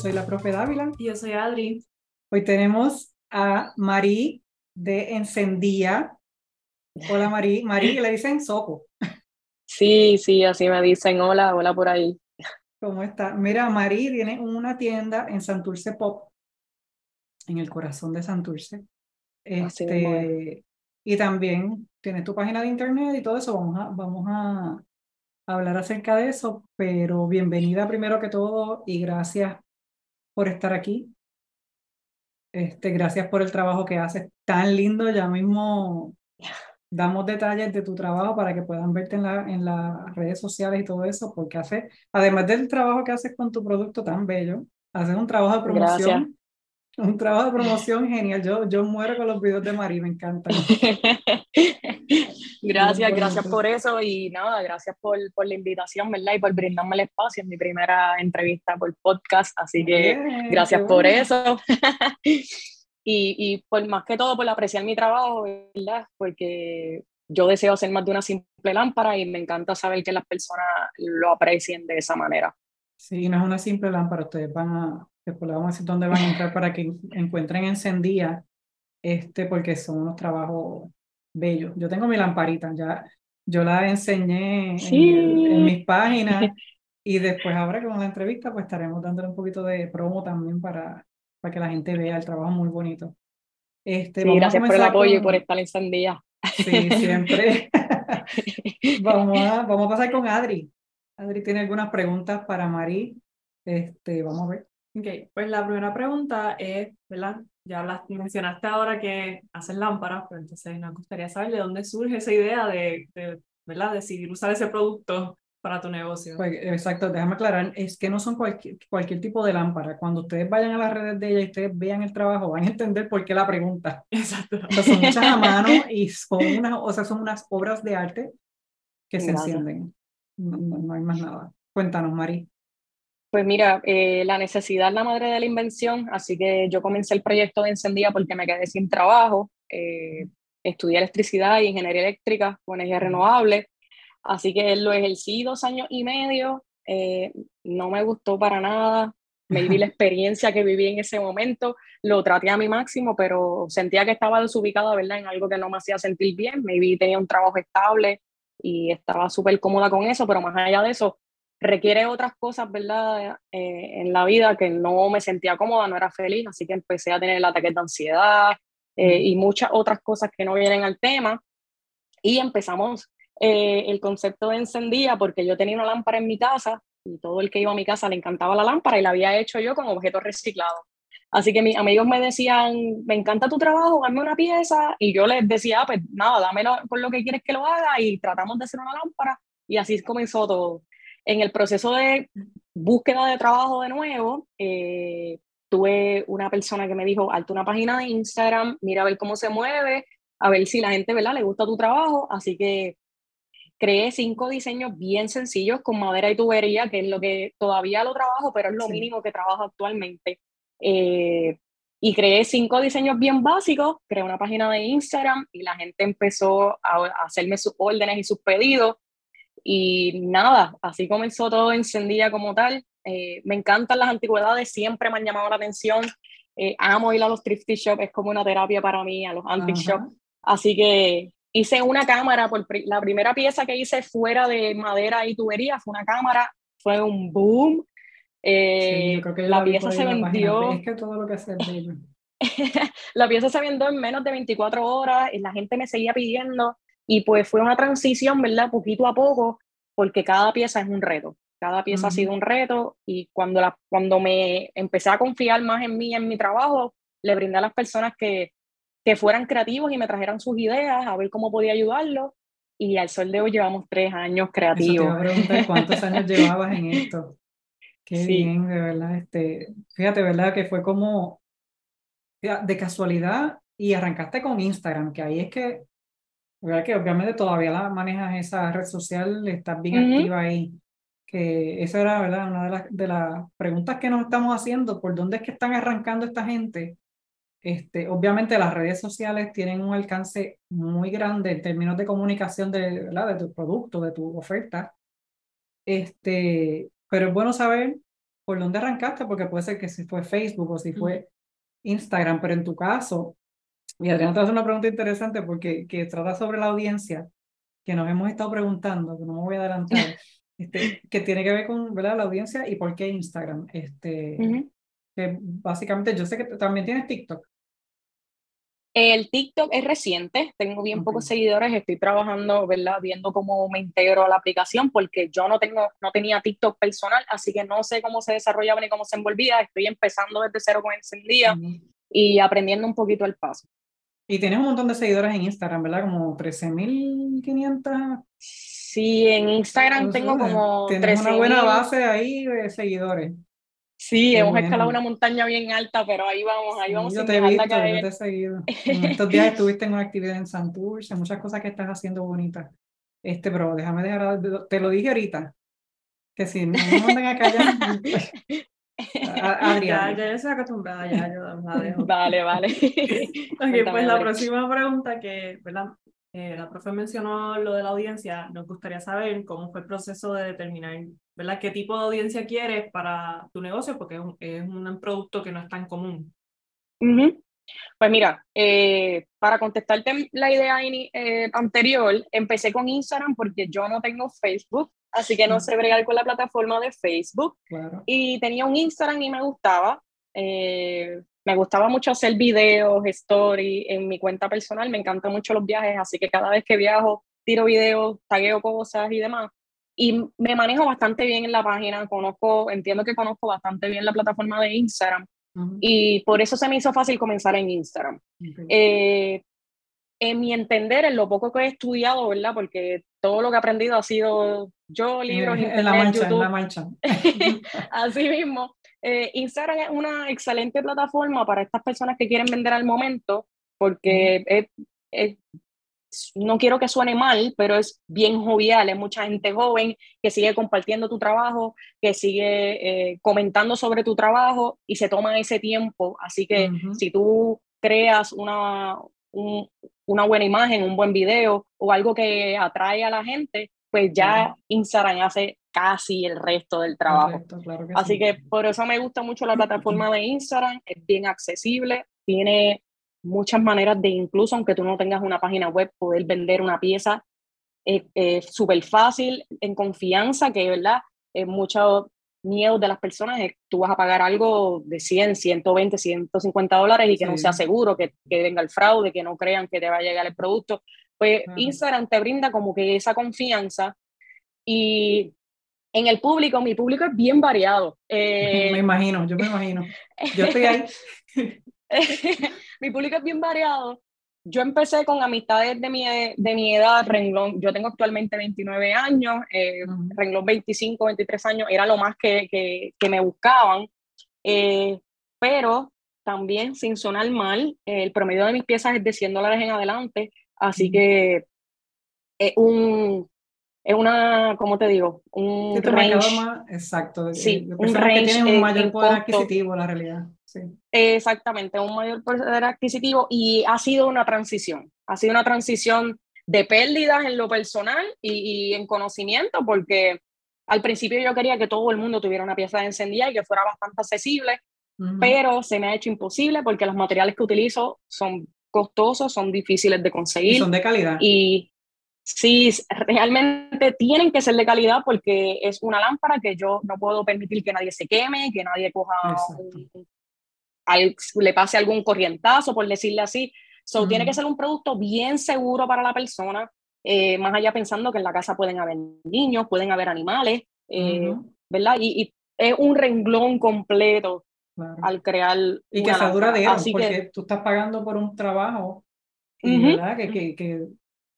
Soy la profe Dávila. Y yo soy Adri. Hoy tenemos a Marí de Encendía. Hola, Marí. Marí, le dicen Soco. Sí, sí, así me dicen. Hola, hola por ahí. ¿Cómo está? Mira, Marí tiene una tienda en Santurce Pop, en el corazón de Santurce. Este, y también tienes tu página de internet y todo eso. Vamos a, vamos a hablar acerca de eso, pero bienvenida primero que todo y gracias por estar aquí. Este, gracias por el trabajo que haces tan lindo. Ya mismo damos detalles de tu trabajo para que puedan verte en, la, en las redes sociales y todo eso, porque hace, además del trabajo que haces con tu producto tan bello, haces un trabajo de promoción un trabajo de promoción genial. Yo, yo muero con los videos de Mari, me encantan. gracias, gracias por eso y nada, gracias por, por, la invitación, ¿verdad? Y por brindarme el espacio en mi primera entrevista por podcast, así que gracias por eso. y, y por más que todo por apreciar mi trabajo, ¿verdad? Porque yo deseo hacer más de una simple lámpara y me encanta saber que las personas lo aprecien de esa manera. Sí, no es una simple lámpara, ustedes van a, después le vamos a decir dónde van a entrar para que encuentren encendida, este, porque son unos trabajos bellos. Yo tengo mi lamparita, ya yo la enseñé en, mis páginas y después ahora con la entrevista pues estaremos dándole un poquito de promo también para, para que la gente vea el trabajo muy bonito. Este, sí, gracias por el apoyo y por estar encendida. Sí, siempre. vamos, a, vamos a pasar con Adri. Adri tiene algunas preguntas para Mari. Este, vamos a ver. Ok, pues la primera pregunta es, ¿verdad? Ya mencionaste ahora que haces lámparas, pero entonces nos gustaría saber de dónde surge esa idea de, ¿verdad? Decidir usar ese producto para tu negocio. Pues, exacto, déjame aclarar, es que no son cualquier, cualquier tipo de lámpara. Cuando ustedes vayan a las redes de ella y ustedes vean el trabajo, van a entender por qué la pregunta. Exacto. son hechas a mano y son unas, o sea, son unas obras de arte que se encienden. No, no, hay más nada. Cuéntanos, Mari. Pues mira, eh, la necesidad es la madre de la invención, así que yo comencé el proyecto de Encendía porque me quedé sin trabajo. Eh, estudié electricidad y ingeniería eléctrica con energía renovable, así que lo ejercí dos años y medio. Eh, no me gustó para nada, me viví la experiencia que viví en ese momento, lo traté a mi máximo, pero sentía que estaba desubicada, ¿verdad? En algo que no me hacía sentir bien. Me vi, tenía un trabajo estable y estaba súper cómoda con eso, pero más allá de eso, requiere otras cosas, ¿verdad? Eh, en la vida que no me sentía cómoda, no era feliz, así que empecé a tener el ataque de ansiedad eh, y muchas otras cosas que no vienen al tema. Y empezamos eh, el concepto de encendida porque yo tenía una lámpara en mi casa y todo el que iba a mi casa le encantaba la lámpara y la había hecho yo con objetos reciclados. Así que mis amigos me decían, me encanta tu trabajo, dame una pieza. Y yo les decía, ah, pues nada, dámelo por lo que quieres que lo haga y tratamos de hacer una lámpara. Y así comenzó todo. En el proceso de búsqueda de trabajo de nuevo, eh, tuve una persona que me dijo, hazte una página de Instagram, mira a ver cómo se mueve, a ver si la gente, ¿verdad?, le gusta tu trabajo. Así que creé cinco diseños bien sencillos con madera y tubería, que es lo que todavía lo trabajo, pero es lo mínimo que trabajo actualmente. Eh, y creé cinco diseños bien básicos, creé una página de Instagram y la gente empezó a hacerme sus órdenes y sus pedidos. Y nada, así comenzó todo encendida como tal. Eh, me encantan las antigüedades, siempre me han llamado la atención. Eh, amo ir a los thrifty shop, es como una terapia para mí, a los antique shop. Así que hice una cámara, por la primera pieza que hice fuera de madera y tubería fue una cámara, fue un boom. Eh, la pieza se vendió. Es que todo lo que hace la pieza se vendió en menos de 24 horas y la gente me seguía pidiendo. Y pues fue una transición, ¿verdad? Poquito a poco, porque cada pieza es un reto. Cada pieza ha sido un reto y cuando, la, cuando me empecé a confiar más en mí, en mi trabajo, le brindé a las personas que, que fueran creativos y me trajeran sus ideas, a ver cómo podía ayudarlos. Y al sol de hoy llevamos tres años creativos. cuántos años llevabas en esto. Qué bien, de verdad. Este, fíjate, ¿verdad? Que fue como de casualidad y arrancaste con Instagram, que ahí es que ¿verdad? Que obviamente todavía la manejas esa red social, estás bien activa ahí. Que esa era, ¿verdad? Una de las, de las preguntas que nos estamos haciendo, ¿por dónde es que están arrancando esta gente? Este, obviamente las redes sociales tienen un alcance muy grande en términos de comunicación de, ¿verdad? de tu producto, de tu oferta. Este, pero es bueno saber por dónde arrancaste, porque puede ser que si fue Facebook o si fue Instagram, pero en tu caso, y Adriana te hace una pregunta interesante porque que trata sobre la audiencia, que nos hemos estado preguntando, que no me voy a adelantar, este, que tiene que ver con ¿verdad? la audiencia y por qué Instagram. Este, que básicamente yo sé que también tienes TikTok. El TikTok es reciente, tengo bien pocos seguidores, estoy trabajando, ¿verdad? Viendo cómo me integro a la aplicación porque yo no tengo, no tenía TikTok personal, así que no sé cómo se desarrollaba ni cómo se envolvía, estoy empezando desde cero con Encendía y aprendiendo un poquito el paso. Y tienes un montón de seguidores en Instagram, ¿verdad? Como 13.500. Sí, en Instagram tengo como... Tienes una buena base ahí de seguidores. Sí, hemos escalado una montaña bien alta, pero ahí vamos, ahí vamos. yo te he visto, yo te he seguido. En estos días estuviste en una actividad en Santurce, muchas cosas que estás haciendo bonitas. Este, pero déjame dejar, te lo dije ahorita, que si no me mandan a callar, Adriana. Ya, ya yo estoy acostumbrada, ya yo la dejo. Vale, vale. ok, pues la próxima pregunta que, ¿verdad? Eh, la profe mencionó lo de la audiencia, nos gustaría saber cómo fue el proceso de determinar, ¿verdad? ¿Qué tipo de audiencia quieres para tu negocio? Porque es un, es un producto que no es tan común. Pues mira, eh, para contestarte la idea eh, anterior, empecé con Instagram porque yo no tengo Facebook, así que no sé bregar con la plataforma de Facebook. Y tenía un Instagram y me gustaba. Eh, me gustaba mucho hacer videos, stories en mi cuenta personal, me encantan mucho los viajes, así que cada vez que viajo tiro videos, tagueo cosas y demás. Y me manejo bastante bien en la página, conozco, entiendo que conozco bastante bien la plataforma de Instagram y por eso se me hizo fácil comenzar en Instagram. Eh, en mi entender, en lo poco que he estudiado, ¿verdad? Porque todo lo que he aprendido ha sido yo, libros, en, en la mancha, En la mancha. Así mismo. Eh, Instagram es una excelente plataforma para estas personas que quieren vender al momento, porque no quiero que suene mal, pero es bien jovial, es mucha gente joven que sigue compartiendo tu trabajo, que sigue eh, comentando sobre tu trabajo y se toma ese tiempo. Así que si tú creas una, una buena imagen, un buen video o algo que atrae a la gente, pues ya Instagram hace casi el resto del trabajo. Así que por eso me gusta mucho la plataforma de Instagram, es bien accesible, tiene muchas maneras de incluso, aunque tú no tengas una página web, poder vender una pieza es súper fácil, en confianza, que verdad, es mucho miedo de las personas es tú vas a pagar algo de 100, 120, 150 dólares y que no sea seguro, que, que venga el fraude, que no crean que te va a llegar el producto. Pues Instagram te brinda como que esa confianza y en el público, mi público es bien variado. me imagino, yo me imagino. Yo estoy ahí. mi público es bien variado. Yo empecé con amistades de mi, de mi edad, renglón, yo tengo actualmente 29 años, eh, renglón 25, 23 años, era lo más que, que, que me buscaban, eh, pero también sin sonar mal, el promedio de mis piezas es de 100 dólares en adelante, así que es un, es una, ¿cómo te digo? Un range, más, exacto, sí, un range que tienen un mayor poder adquisitivo, la realidad. Sí. Exactamente, un mayor poder adquisitivo y ha sido una transición, ha sido una transición de pérdidas en lo personal y, en conocimiento, porque al principio yo quería que todo el mundo tuviera una pieza de encendida y que fuera bastante accesible, pero se me ha hecho imposible porque los materiales que utilizo son costosos, son difíciles de conseguir. Y son de calidad. Y Sí, realmente tienen que ser de calidad porque es una lámpara que yo no puedo permitir que nadie se queme, que nadie coja, le pase algún corrientazo, por decirle así. So, Tiene que ser un producto bien seguro para la persona, eh, más allá pensando que en la casa pueden haber niños, pueden haber animales, eh, ¿verdad? Y, es un renglón completo al crear. Y que sea duradero, porque que, tú estás pagando por un trabajo, ¿verdad? Que, que, que,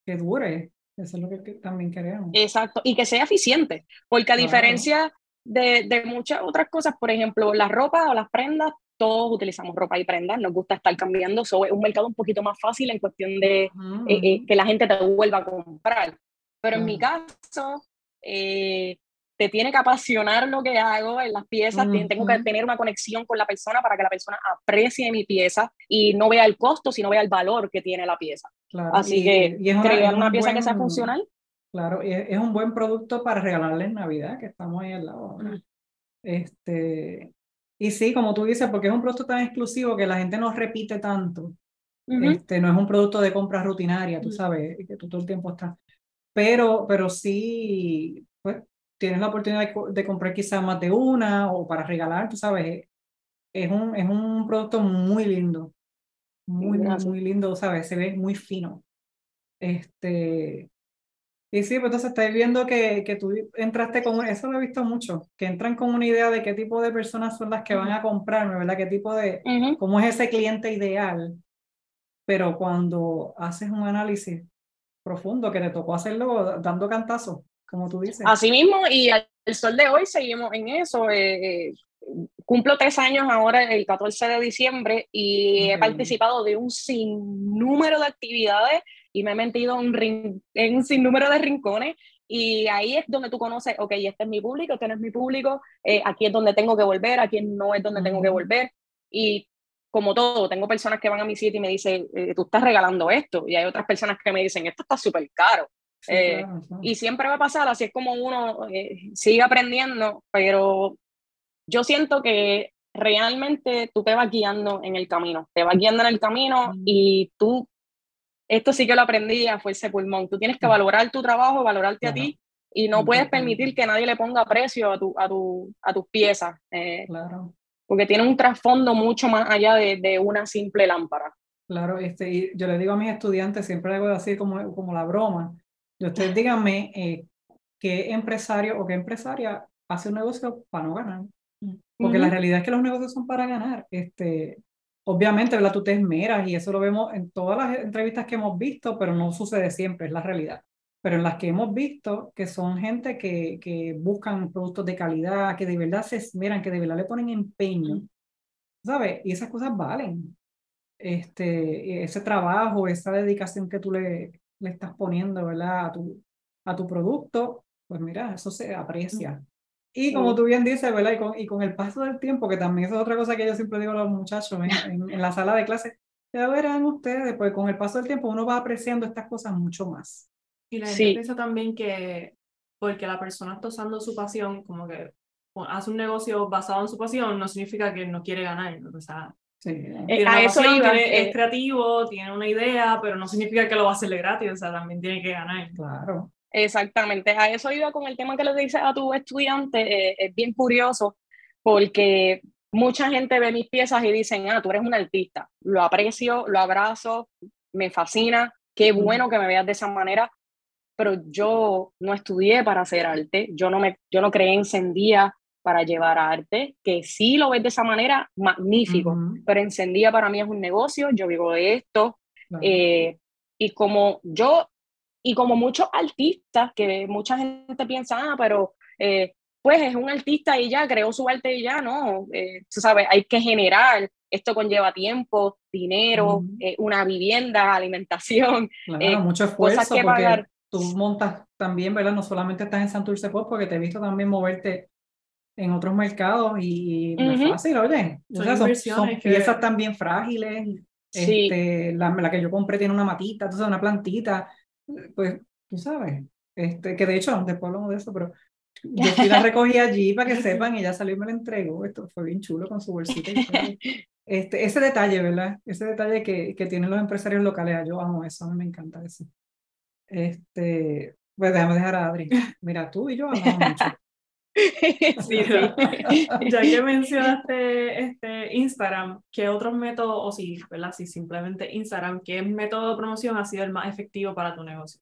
que dure. Eso es lo que también queremos. Exacto, y que sea eficiente, porque a diferencia de, de, muchas otras cosas, por ejemplo, las ropas o las prendas, todos utilizamos ropa y prendas, nos gusta estar cambiando, so, es un mercado un poquito más fácil en cuestión de eh, eh, que la gente te vuelva a comprar. Pero en mi caso, eh, te tiene que apasionar lo que hago en las piezas, tengo que tener una conexión con la persona para que la persona aprecie mi pieza y no vea el costo, sino vea el valor que tiene la pieza. Así que y es una, crear una pieza que sea funcional. Claro, y es un buen producto para regalarle en Navidad, que estamos ahí al lado. Este, y sí, como tú dices, porque es un producto tan exclusivo que la gente no repite tanto. este, no es un producto de compra rutinaria, tú sabes, que tú todo el tiempo estás. Pero, pero sí, pues, tienes la oportunidad de, comprar quizás más de una o para regalar, tú sabes. Es un, es un producto muy lindo. Muy, muy lindo, ¿sabes? Se ve muy fino. Este, y sí, pues entonces estáis viendo que, que tú entraste con, eso lo he visto mucho, que entran con una idea de qué tipo de personas son las que van a comprarme, ¿verdad? ¿Qué tipo de, cómo es ese cliente ideal? Pero cuando haces un análisis profundo, que te tocó hacerlo dando cantazos, como tú dices. Así mismo, y al sol de hoy seguimos en eso. Eh, eh, cumplo tres años ahora, el 14 de diciembre, y he participado de un sinnúmero de actividades y me he metido en, en un sinnúmero de rincones y ahí es donde tú conoces, ok, este es mi público, este no es mi público, eh, aquí es donde tengo que volver, aquí no es donde tengo que volver. Y como todo, tengo personas que van a mi sitio y me dicen, eh, tú estás regalando esto, y hay otras personas que me dicen, esto está súper caro. Eh, y siempre va a pasar, así es como uno sigue aprendiendo, pero yo siento que realmente tú te vas guiando en el camino, te vas guiando en el camino y tú esto sí que lo aprendí a fuerza pulmón. Tú tienes que valorar tu trabajo, valorarte a ti y no puedes permitir que nadie le ponga precio a, tu, a, tu, a tus piezas. Eh, claro. Porque tiene un trasfondo mucho más allá de, de, una simple lámpara. Claro, este, y yo le digo a mis estudiantes, siempre hago así como, como la broma. Y ustedes díganme eh, qué empresario o qué empresaria hace un negocio para no ganar. Porque la realidad es que los negocios son para ganar. Este, Obviamente, ¿verdad? Tú te esmeras y eso lo vemos en todas las entrevistas que hemos visto, pero no sucede siempre, es la realidad. Pero en las que hemos visto que son gente que, que buscan productos de calidad, que de verdad se esmeran, que de verdad le ponen empeño, ¿sabes? Y esas cosas valen. Este, ese trabajo, esa dedicación que tú le, le estás poniendo, ¿verdad? A tu, a tu producto, pues mira, eso se aprecia. Y como tú bien dices, ¿verdad? Y con, y con, el paso del tiempo, que también es otra cosa que yo siempre digo a los muchachos en, en, la sala de clase, ya verán ustedes, pues con el paso del tiempo uno va apreciando estas cosas mucho más. Y la gente piensa también que porque la persona está usando su pasión, como que hace un negocio basado en su pasión, no significa que no quiere ganar. O sea, sí. Eh, a eso es eh. creativo, tiene una idea, pero no significa que lo va a hacer gratis, o sea, también tiene que ganar. Claro. Exactamente, a eso iba con el tema que le dices a tu estudiante, eh, es bien curioso porque mucha gente ve mis piezas y dicen, ah, tú eres un artista, lo aprecio, lo abrazo, me fascina, qué bueno que me veas de esa manera, pero yo no estudié para hacer arte, yo no, me, yo no creé encendía para llevar arte, que sí lo ves de esa manera, magnífico, pero encendía para mí es un negocio, yo vivo de esto, eh, y como yo y como muchos artistas, que mucha gente piensa, ah, pero eh, pues es un artista y ya, creó su arte y ya, no, eh, tú sabes, hay que generar, esto conlleva tiempo, dinero, eh, una vivienda, alimentación. Claro, mucho esfuerzo porque tú montas también, ¿verdad? No solamente estás en Santurce Pop, porque te he visto también moverte en otros mercados y no es fácil, oye. Son, son, piezas también frágiles. Este, la, la, que yo compré tiene una matita, entonces una plantita pues, tú sabes, este, que de hecho, después hablamos de eso, pero yo sí la recogí allí para que sepan, y ella salió y me la entregó, esto fue bien chulo con su bolsita. este, ese detalle, ¿verdad? Ese detalle que, que tienen los empresarios locales, yo amo eso, a mí me encanta eso. Este, pues déjame dejar a Adri. Mira, tú y yo amamos mucho. sí, ya que mencionaste este Instagram, ¿qué otros métodos, o si, ¿verdad? Si simplemente Instagram, ¿qué método de promoción ha sido el más efectivo para tu negocio?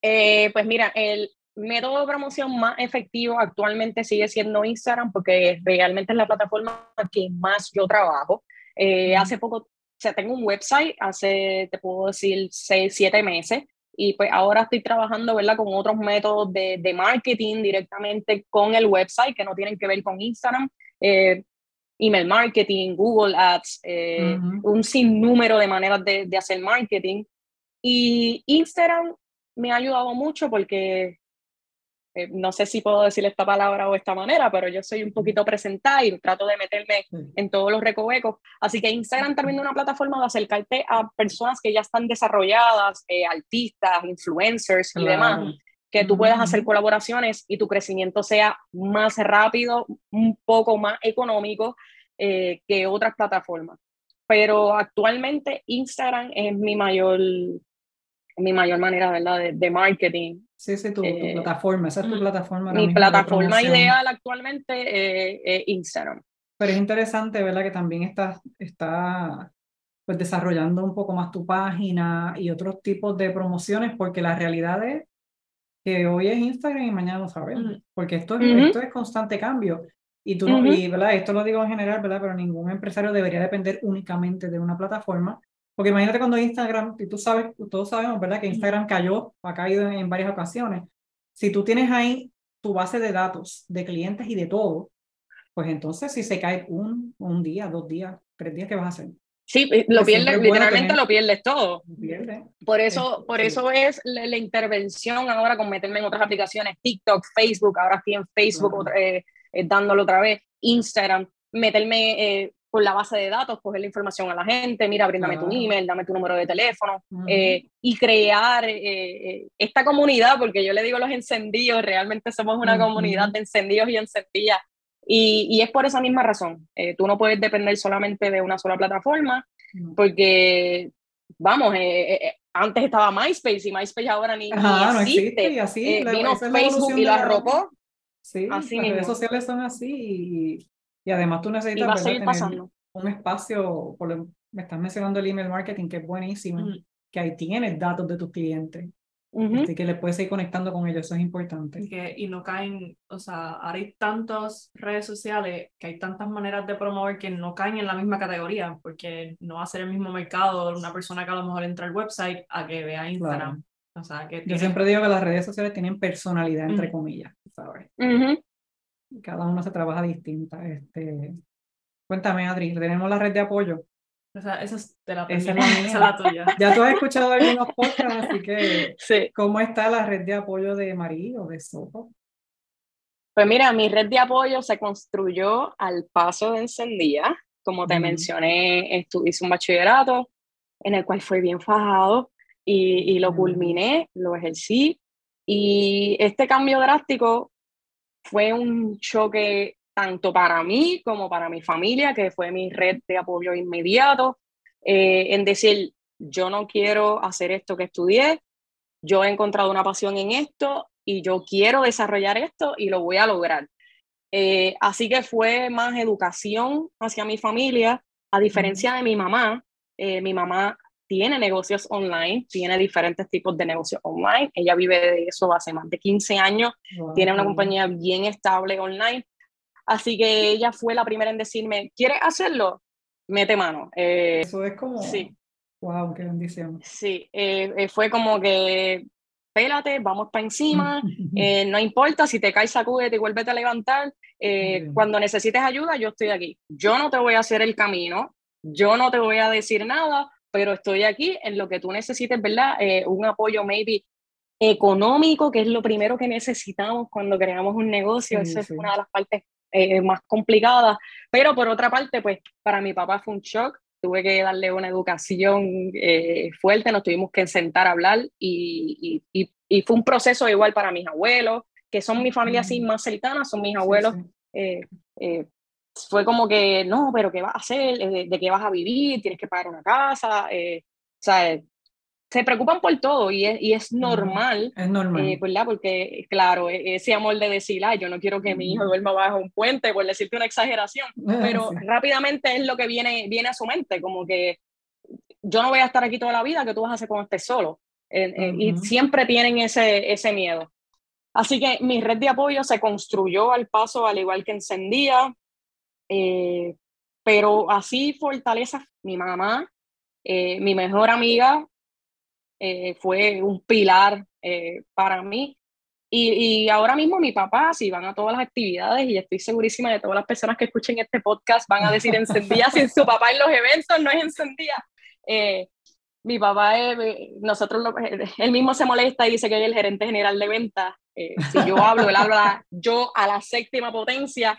Eh, pues mira, el método de promoción más efectivo actualmente sigue siendo Instagram porque realmente es la plataforma que más yo trabajo. Eh, hace poco, o sea, tengo un website, hace, te puedo decir, seis, siete meses, y pues ahora estoy trabajando, ¿verdad? Con otros métodos de, de marketing directamente con el website que no tienen que ver con Instagram. Eh, email marketing, Google Ads, eh, un sinnúmero de maneras de, de, hacer marketing. Y Instagram me ha ayudado mucho porque eh, no sé si puedo decir esta palabra o esta manera, pero yo soy un poquito presentada y trato de meterme en todos los recovecos. Así que Instagram también es una plataforma de acercarte a personas que ya están desarrolladas, eh, artistas, influencers y demás. que tú puedas hacer colaboraciones y tu crecimiento sea más rápido, un poco más económico eh, que otras plataformas. Pero actualmente Instagram es mi mayor, mi mayor manera ¿verdad? De, marketing. Sí, sí, tu, eh, plataforma, esa es tu plataforma. Mi plataforma ideal actualmente es Instagram. Pero es interesante, ¿verdad? Que también estás está, pues, desarrollando un poco más tu página y otros tipos de promociones, porque la realidad es que hoy es Instagram y mañana no sabemos, porque esto es, esto es constante cambio. Y tú no, y ¿verdad? esto lo digo en general, ¿verdad? Pero ningún empresario debería depender únicamente de una plataforma, porque imagínate cuando Instagram, y tú sabes, todos sabemos, ¿verdad? Que Instagram cayó, ha caído en, varias ocasiones. Si tú tienes ahí tu base de datos de clientes y de todo, pues entonces si se cae un, un día, dos días, tres días, ¿qué vas a hacer? Sí, lo pierdes, literalmente lo pierdes todo. Por eso, por eso es la, intervención ahora con meterme en otras aplicaciones, TikTok, Facebook, ahora estoy en Facebook eh, eh, dándolo otra vez, Instagram, meterme eh, por la base de datos, coger la información a la gente, mira, bríndame tu email, dame tu número de teléfono y crear esta comunidad, porque yo le digo los encendidos, realmente somos una comunidad de encendidos y encendidas y, es por esa misma razón. Eh, tú no puedes depender solamente de una sola plataforma, porque, vamos, eh, eh, antes estaba MySpace y MySpace ahora ni, existe. Y así, vino Facebook y lo arropó. Sí, así las redes sociales son así y, además tú necesitas tener un espacio, por me estás mencionando el email marketing, que es buenísimo, que ahí tienes datos de tus clientes. Así que le puedes ir conectando con ellos, eso es importante. Y, que, y no caen, o sea, ahora hay tantas redes sociales que hay tantas maneras de promover que no caen en la misma categoría, porque no va a ser el mismo mercado una persona que a lo mejor entra al website a que vea Instagram. O sea, que Yo siempre digo que las redes sociales tienen personalidad, entre comillas, ¿sabes? Cada uno se trabaja distinta. Este... Cuéntame, Adri, tenemos la red de apoyo. O sea, esa es de la, esa es la, tuya. Ya tú has escuchado algunos podcasts, así que sí. ¿cómo está la red de apoyo de María o de Sopo? Pues mira, mi red de apoyo se construyó al paso de encendida. Como te mencioné, hice un bachillerato en el cual fue bien fajado y, y lo culminé, lo ejercí. Y este cambio drástico fue un choque tanto para mí como para mi familia, que fue mi red de apoyo inmediato, eh, en decir, yo no quiero hacer esto que estudié, yo he encontrado una pasión en esto y yo quiero desarrollar esto y lo voy a lograr. Eh, así que fue más educación hacia mi familia, a diferencia de mi mamá. Eh, mi mamá tiene negocios online, tiene diferentes tipos de negocios online. Ella vive de eso hace más de 15 años, tiene una compañía bien estable online. Así que ella fue la primera en decirme, ¿quieres hacerlo? Mete mano. Eh, Eso es como... Sí. Wow, qué bendición. Sí, eh, eh, fue como que, pélate, vamos para encima, no importa si te caes, sacúdete y vuélvete a levantar. cuando necesites ayuda, yo estoy aquí. Yo no te voy a hacer el camino, yo no te voy a decir nada, pero estoy aquí en lo que tú necesites, ¿verdad? un apoyo maybe económico, que es lo primero que necesitamos cuando creamos un negocio. Esa es una de las partes eh, más complicada, pero por otra parte, pues para mi papá fue un shock, tuve que darle una educación eh, fuerte, nos tuvimos que sentar a hablar y, y, y, fue un proceso igual para mis abuelos, que son mi familia así más cercana, son mis abuelos. Eh, fue como que, no, pero ¿qué vas a hacer? ¿De, de qué vas a vivir? ¿Tienes que pagar una casa? o sea, se preocupan por todo y es, y es normal. Es normal. Eh, ¿verdad? Porque, claro, e, ese amor de decir, ay, yo no quiero que mi hijo duerma bajo un puente, por decirte una exageración, pero rápidamente es lo que viene, viene a su mente, como que yo no voy a estar aquí toda la vida, que tú vas a hacer cuando estés solo. Y siempre tienen ese, ese miedo. Así que mi red de apoyo se construyó al paso, al igual que encendía, eh, pero así fortaleza mi mamá, eh, mi mejor amiga, eh, fue un pilar eh, para mí. Y, y, ahora mismo mi papá, si van a todas las actividades, y estoy segurísima de todas las personas que escuchen este podcast van a decir encendida, si su papá en los eventos no es encendida. Eh, mi papá, nosotros, él mismo se molesta y dice que es el gerente general de ventas. si yo hablo, él habla yo a la séptima potencia.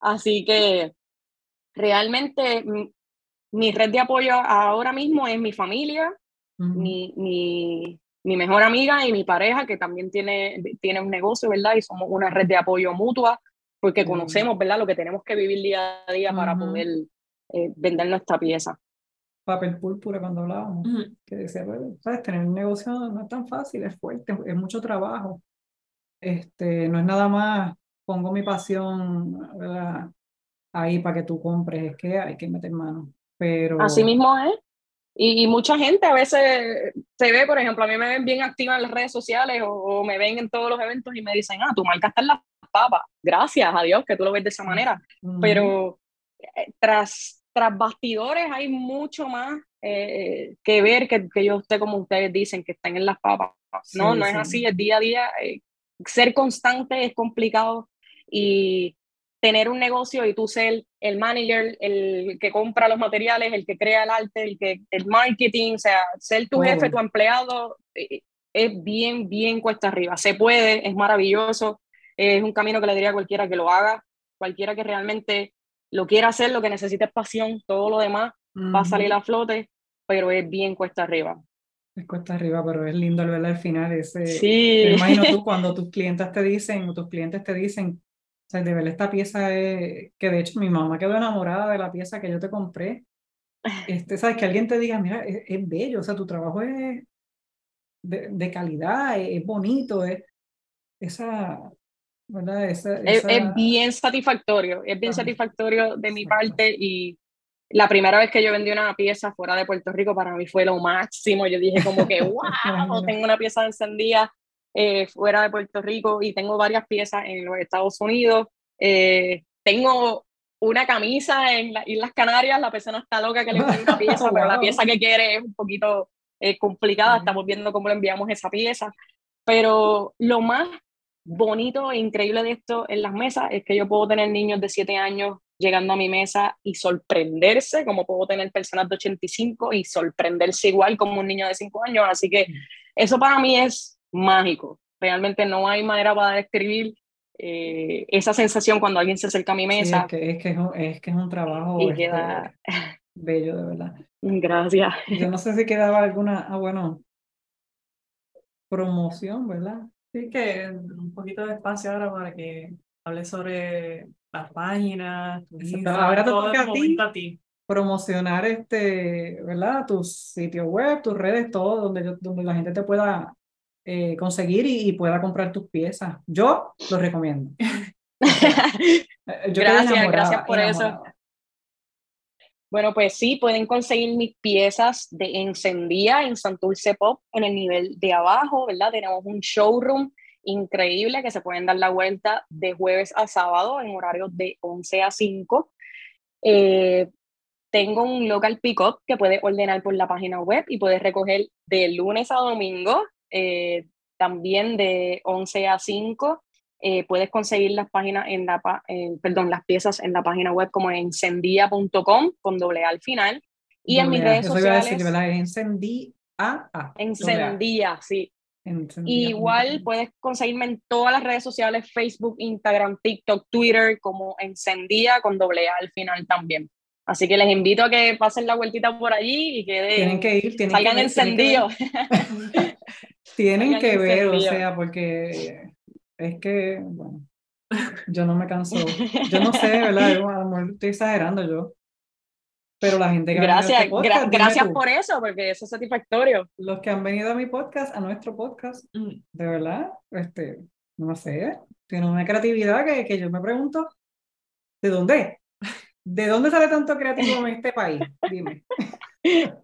Así que realmente mi red de apoyo ahora mismo es mi familia, mi, mi mejor amiga y mi pareja, que también tiene, tiene un negocio, ¿verdad? Y somos una red de apoyo mutua, porque conocemos, ¿verdad? Lo que tenemos que vivir día a día para poder eh, vender nuestra pieza. Papel púrpura cuando hablábamos, que decía, ¿sabes? Tener un negocio no es tan fácil, es fuerte, es mucho trabajo. Este, no es nada más, pongo mi pasión ¿verdad? ahí para que tú compres, es que hay que meter mano. Pero... Así mismo es. Y, mucha gente a veces se ve, por ejemplo, a mí me ven bien activa en las redes sociales o, me ven en todos los eventos y me dicen, ah, tu marca está en las papas. Gracias a Dios que tú lo ves de esa manera. Pero eh, tras, tras bastidores hay mucho más eh, que ver que, que yo esté como ustedes dicen, que están en las papas. No, no es así, es día a día. Eh, ser constante es complicado y tener un negocio y tú ser el manager, el que compra los materiales, el que crea el arte, el que el marketing, o sea, ser tu jefe, tu empleado, eh, es bien, bien cuesta arriba. Se puede, es maravilloso, es un camino que le diría a cualquiera que lo haga, cualquiera que realmente lo quiera hacer, lo que necesite es pasión, todo lo demás va a salir a flote, pero es bien cuesta arriba. Es cuesta arriba, pero es lindo al verla al final. Ese, sí. Me imagino tú cuando tus clientes te dicen, o tus clientes te dicen, o sea, de ver esta pieza es, que de hecho mi mamá quedó enamorada de la pieza que yo te compré. Este, sabes, que alguien te diga, mira, es, bello, o sea, tu trabajo es de, de calidad, es, bonito, es esa, ¿verdad? Esa, es, bien satisfactorio, es bien satisfactorio de mi parte y la primera vez que yo vendí una pieza fuera de Puerto Rico para mí fue lo máximo. Yo dije como que, wow, tengo una pieza encendida eh, fuera de Puerto Rico y tengo varias piezas en los Estados Unidos. Eh, tengo una camisa en las Islas Canarias, la persona está loca que le envíe una pieza, pero la pieza que quiere es un poquito eh, complicada, estamos viendo cómo le enviamos esa pieza. Pero lo más bonito e increíble de esto en las mesas es que yo puedo tener niños de 7 años llegando a mi mesa y sorprenderse, como puedo tener personas de 85 y sorprenderse igual como un niño de 5 años. Así que eso para mí es mágico. Realmente no hay manera para describir eh, esa sensación cuando alguien se acerca a mi mesa. es, que, es, que es, un, trabajo este, bello, de verdad. Gracias. Yo no sé si quedaba alguna, ah, bueno, promoción, ¿verdad? Sí, que un poquito de espacio ahora para que hable sobre las páginas, ahora te toca a ti, promocionar este, ¿verdad? Tus sitios web, tus redes, todo, donde, donde la gente te pueda eh, conseguir y, pueda comprar tus piezas. Yo lo recomiendo. gracias, gracias por eso. Bueno, pues sí, pueden conseguir mis piezas de encendía en Santurce Pop en el nivel de abajo, ¿verdad? Tenemos un showroom increíble que se pueden dar la vuelta de jueves a sábado en horarios de 11 a 5. Eh, tengo un local pickup que puedes ordenar por la página web y puedes recoger de lunes a domingo eh, también de 11 a 5. Eh, puedes conseguir las páginas en la perdón, las piezas en la página web como encendía.com con doble A al final. Y en mis redes sociales. Encendía. Encendía, sí. igual puedes conseguirme en todas las redes sociales, Facebook, Instagram, TikTok, Twitter, como encendía con doble A al final también. Así que les invito a que pasen la vueltita por allí y que tienen que ir, tienen salgan que encendidos. Tienen que ver, o sea, porque es que, bueno, yo no me canso. Yo no sé, ¿verdad? Yo, a lo mejor estoy exagerando yo. Pero la gente que Gracias, este podcast, gracias por eso, porque eso es satisfactorio. Los que han venido a mi podcast, a nuestro podcast, mm. de verdad, este, no sé, tienen una creatividad que, que yo me pregunto, ¿de dónde? ¿De dónde sale tanto creativo en este país? Dime.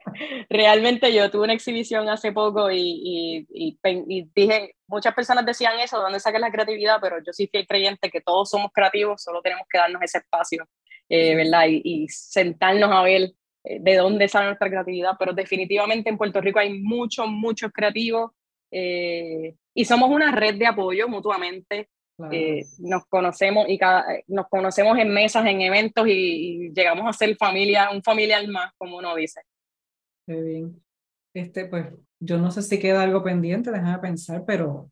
Realmente yo tuve una exhibición hace poco y, y, dije, muchas personas decían eso, ¿dónde sacas la creatividad? Pero yo sí fiel creyente que todos somos creativos, solo tenemos que darnos ese espacio, eh, ¿verdad? Y, sentarnos a ver eh, de dónde sale nuestra creatividad, pero definitivamente en Puerto Rico hay muchos, muchos creativos eh, y somos una red de apoyo mutuamente. Nos conocemos y cada, nos conocemos en mesas, en eventos y, y, llegamos a ser familia, un familiar más, como uno dice. Qué bien. Este, pues, yo no sé si queda algo pendiente, déjame pensar, pero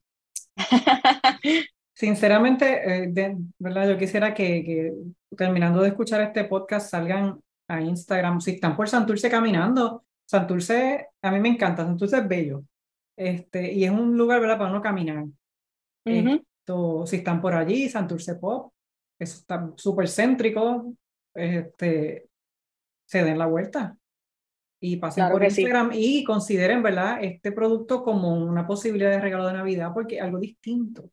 sinceramente, eh, ¿verdad? Yo quisiera que, que, terminando de escuchar este podcast salgan a Instagram. Si están por Santurce caminando, Santurce, a mí me encanta, Santurce es bello. Este, y es un lugar, ¿verdad? Para uno caminar. Esto, si están por allí, Santurce Pop, eso está súper céntrico, este, se den la vuelta y pasen por Instagram y consideren, ¿verdad? Este producto como una posibilidad de regalo de Navidad porque algo distinto,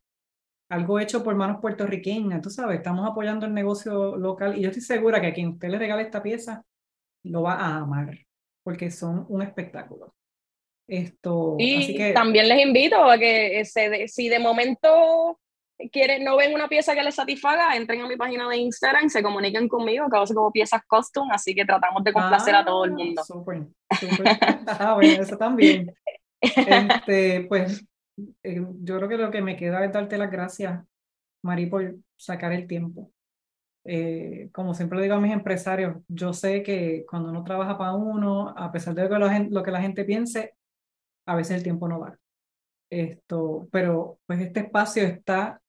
algo hecho por manos puertorriqueñas, tú sabes, estamos apoyando el negocio local y yo estoy segura que a quien usted le regale esta pieza lo va a amar porque son un espectáculo. Esto, y así que, también les invito a que se si de momento quieren, no ven una pieza que les satisfaga, entren a mi página de Instagram, se comuniquen conmigo, que hago como piezas custom, así que tratamos de complacer a todo el mundo. Súper, súper. ah, bueno, eso también. Este, pues eh, yo creo que lo que me queda es darte las gracias, Mari, por sacar el tiempo. Eh, como siempre le digo a mis empresarios, yo sé que cuando uno trabaja para uno, a pesar de lo que la gente piense, a veces el tiempo no va. Esto, pero pues este espacio está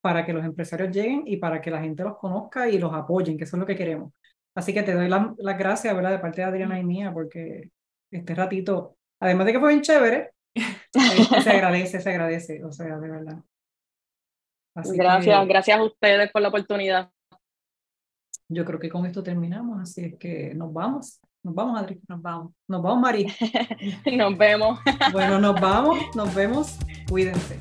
para que los empresarios lleguen y para que la gente los conozca y los apoyen, que eso es lo que queremos. Así que te doy las la gracias, ¿verdad? De parte de Adriana y mía, porque este ratito, además de que fue bien chévere, este, se agradece, se agradece, o sea, de verdad. gracias, gracias a ustedes por la oportunidad. Yo creo que con esto terminamos, así es que nos vamos. Nos vamos, Adri. Nos vamos. Nos vamos, Mari. nos vemos. bueno, nos vamos. Nos vemos. Cuídense.